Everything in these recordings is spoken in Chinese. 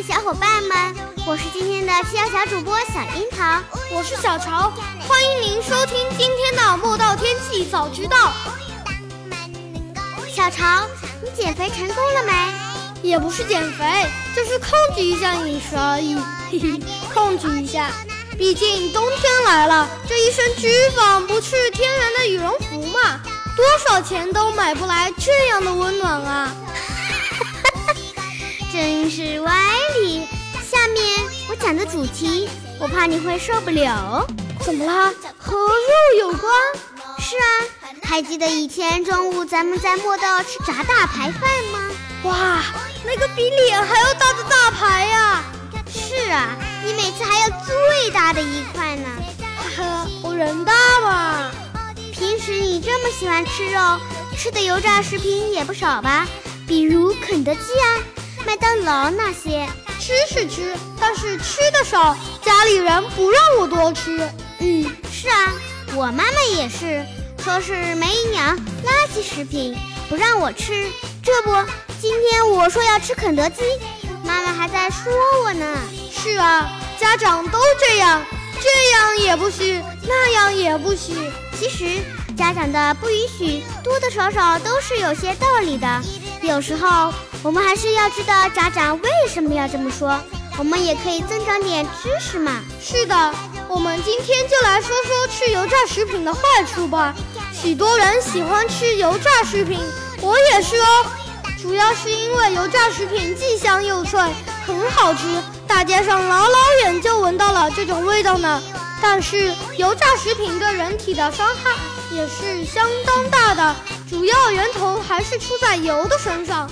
小伙伴们，我是今天的七幺小主播小樱桃，我是小潮，欢迎您收听今天的莫道天气早知道。小潮，你减肥成功了没？也不是减肥，就是控制一下饮食而已。嘿嘿，控制一下，毕竟冬天来了，这一身脂肪不是天然的羽绒服嘛，多少钱都买不来这样的温暖啊。真是歪理。下面我讲的主题，我怕你会受不了。怎么啦？和肉有关？是啊，还记得以前中午咱们在莫道吃炸大排饭吗？哇，那个比脸还要大的大排呀！是啊，你每次还要最大的一块呢。哈哈，我人大嘛。平时你这么喜欢吃肉，吃的油炸食品也不少吧？比如肯德基啊。麦当劳那些吃是吃，但是吃的少，家里人不让我多吃。嗯，是啊，我妈妈也是，说是没营养，垃圾食品，不让我吃。这不，今天我说要吃肯德基，妈妈还在说我呢。是啊，家长都这样，这样也不许，那样也不许。其实家长的不允许，多多少少都是有些道理的。有时候。我们还是要知道家长为什么要这么说，我们也可以增长点知识嘛。是的，我们今天就来说说吃油炸食品的坏处吧。许多人喜欢吃油炸食品，我也是哦。主要是因为油炸食品既香又脆，很好吃，大街上老老远就闻到了这种味道呢。但是油炸食品对人体的伤害也是相当大的，主要源头还是出在油的身上。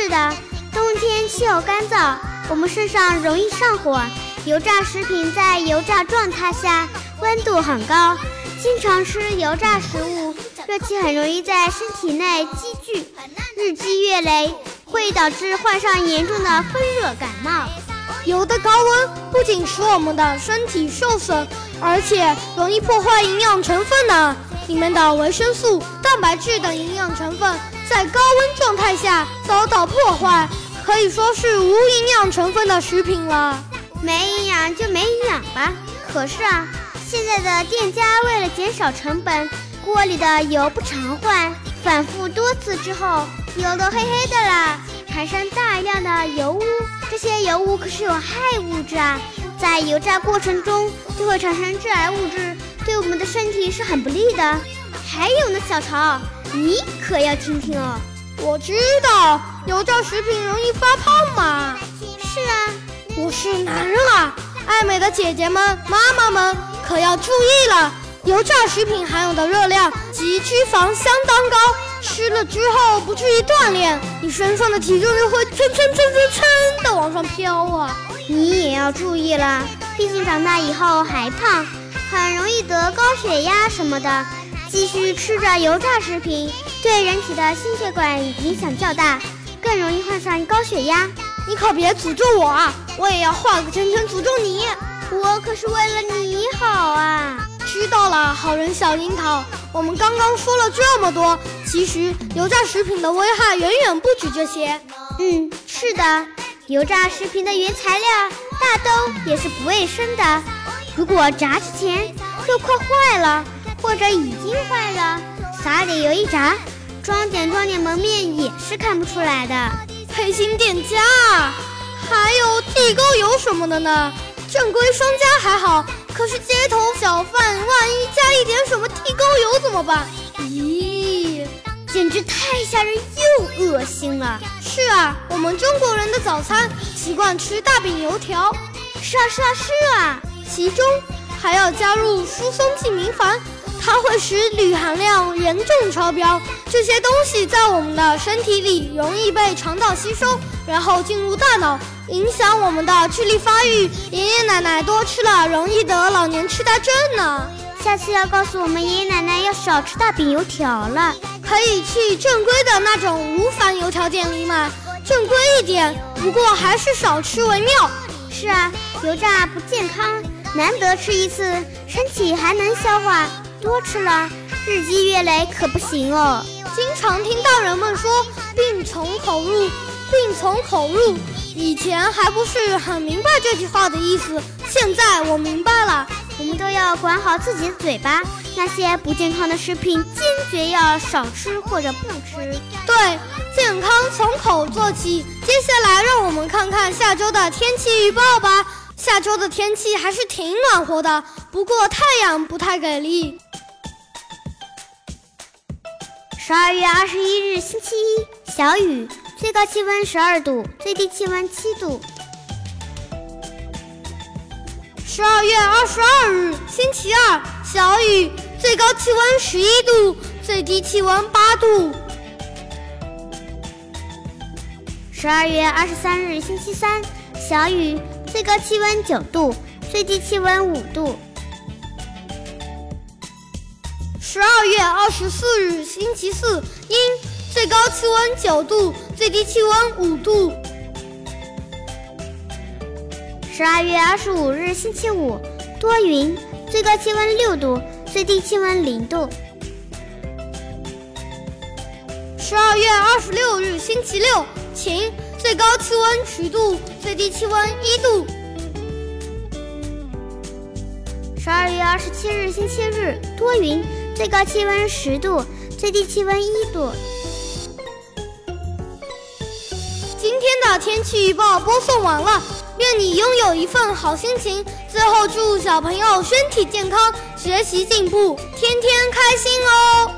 是的，冬天气候干燥，我们身上容易上火。油炸食品在油炸状态下温度很高，经常吃油炸食物，热气很容易在身体内积聚，日积月累会导致患上严重的风热感冒。油的高温不仅使我们的身体受损，而且容易破坏营养成分呢，里面的维生素、蛋白质等营养成分。在高温状态下遭到破坏，可以说是无营养成分的食品了。没营养就没营养吧。可是啊，现在的店家为了减少成本，锅里的油不常换，反复多次之后，油都黑黑的了，产生大量的油污。这些油污可是有害物质啊，在油炸过程中就会产生致癌物质，对我们的身体是很不利的。还有呢，小潮。你可要听听哦！我知道油炸食品容易发胖嘛。是啊，我是男人啊，爱美的姐姐们、妈妈们可要注意了。油炸食品含有的热量及脂肪相当高，吃了之后不注意锻炼，你身上的体重就会蹭蹭蹭蹭蹭的往上飘啊！你也要注意了，毕竟长大以后还胖，很容易得高血压什么的。继续吃着油炸食品，对人体的心血管影响较大，更容易患上高血压。你可别诅咒我啊！我也要画个圈圈诅咒你。我可是为了你好啊！知道了，好人小樱桃。我们刚刚说了这么多，其实油炸食品的危害远远不止这些。嗯，是的，油炸食品的原材料大都也是不卫生的。如果炸之前肉快坏了。或者已经坏了，撒点油一炸，装点装点门面也是看不出来的。黑心店家，还有地沟油什么的呢？正规商家还好，可是街头小贩，万一加一点什么地沟油怎么办？咦，简直太吓人又恶心了。是啊，我们中国人的早餐习惯吃大饼油条。是啊，是啊，是啊，其中还要加入疏松剂明矾，它会使铝含量严重超标。这些东西在我们的身体里容易被肠道吸收，然后进入大脑，影响我们的智力发育。爷爷奶奶多吃了，容易得老年痴呆症呢。下次要告诉我们爷爷奶奶要少吃大饼油条了，可以去正规的那种无矾油条店里买，正规一点。不过还是少吃为妙。是啊，油炸不健康，难得吃一次，身体还能消化，多吃了日积月累可不行哦。经常听大人们说“病从口入”，病从口入，以前还不是很明白这句话的意思，现在我明白了。我们都要管好自己的嘴巴，那些不健康的食品坚决要少吃或者不吃。对，健康从口做起。接下来让我们看看下周的天气预报吧。下周的天气还是挺暖和的，不过太阳不太给力。十二月二十一日星期一，小雨，最高气温十二度，最低气温七度。十二月二十二日，星期二，小雨，最高气温十一度，最低气温八度。十二月二十三日，星期三，小雨，最高气温九度，最低气温五度。十二月二十四日，星期四，阴，最高气温九度，最低气温五度。十二月二十五日，星期五，多云，最高气温六度，最低气温零度。十二月二十六日，星期六，晴，最高气温十度，最低气温一度。十二月二十七日，星期日，多云，最高气温十度，最低气温一度。今天的天气预报播送完了。愿你拥有一份好心情。最后，祝小朋友身体健康，学习进步，天天开心哦！